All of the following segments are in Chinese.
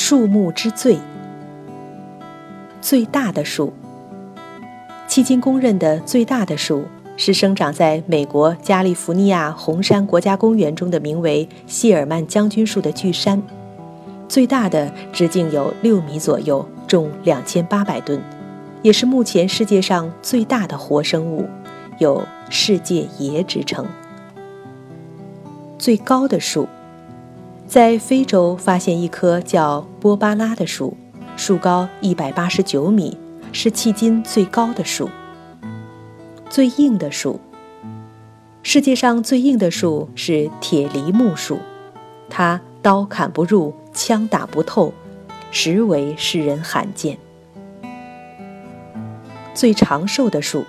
树木之最，最大的树。迄今公认的最大的树是生长在美国加利福尼亚红山国家公园中的名为谢尔曼将军树的巨杉。最大的直径有六米左右，重两千八百吨，也是目前世界上最大的活生物，有“世界爷”之称。最高的树。在非洲发现一棵叫波巴拉的树，树高一百八十九米，是迄今最高的树。最硬的树，世界上最硬的树是铁梨木树，它刀砍不入，枪打不透，实为世人罕见。最长寿的树，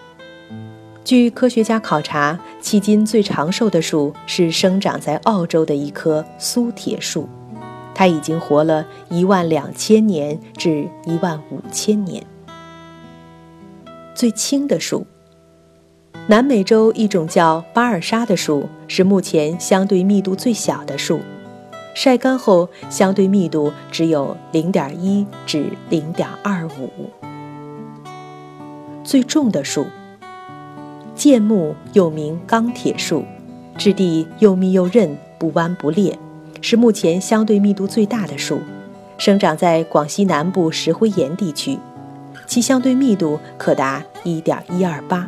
据科学家考察。迄今最长寿的树是生长在澳洲的一棵苏铁树，它已经活了一万两千年至一万五千年。最轻的树，南美洲一种叫巴尔沙的树是目前相对密度最小的树，晒干后相对密度只有零点一至零点二五。最重的树。剑木又名钢铁树，质地又密又韧，不弯不裂，是目前相对密度最大的树，生长在广西南部石灰岩地区，其相对密度可达一点一二八。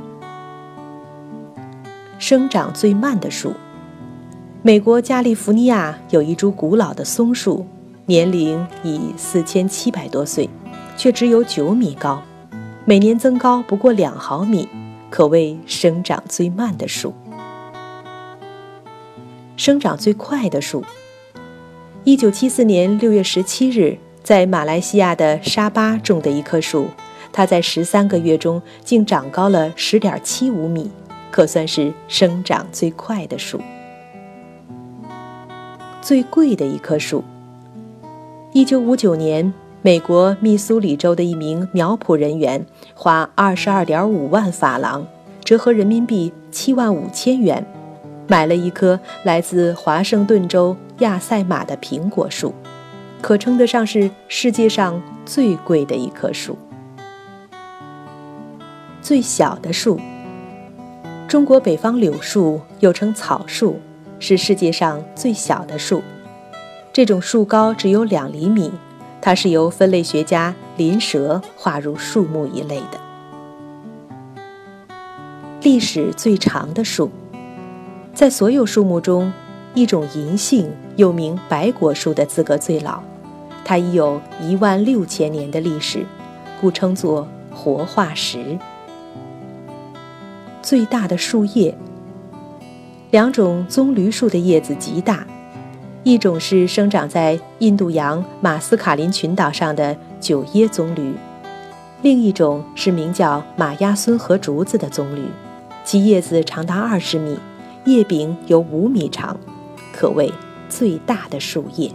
生长最慢的树，美国加利福尼亚有一株古老的松树，年龄已四千七百多岁，却只有九米高，每年增高不过两毫米。可谓生长最慢的树，生长最快的树。一九七四年六月十七日，在马来西亚的沙巴种的一棵树，它在十三个月中竟长高了十点七五米，可算是生长最快的树。最贵的一棵树。一九五九年。美国密苏里州的一名苗圃人员花二十二点五万法郎，折合人民币七万五千元，买了一棵来自华盛顿州亚塞马的苹果树，可称得上是世界上最贵的一棵树。最小的树，中国北方柳树又称草树，是世界上最小的树，这种树高只有两厘米。它是由分类学家林蛇划入树木一类的。历史最长的树，在所有树木中，一种银杏又名白果树的资格最老，它已有一万六千年的历史，故称作活化石。最大的树叶，两种棕榈树的叶子极大。一种是生长在印度洋马斯卡林群岛上的九叶棕榈，另一种是名叫马亚孙和竹子的棕榈，其叶子长达二十米，叶柄有五米长，可谓最大的树叶。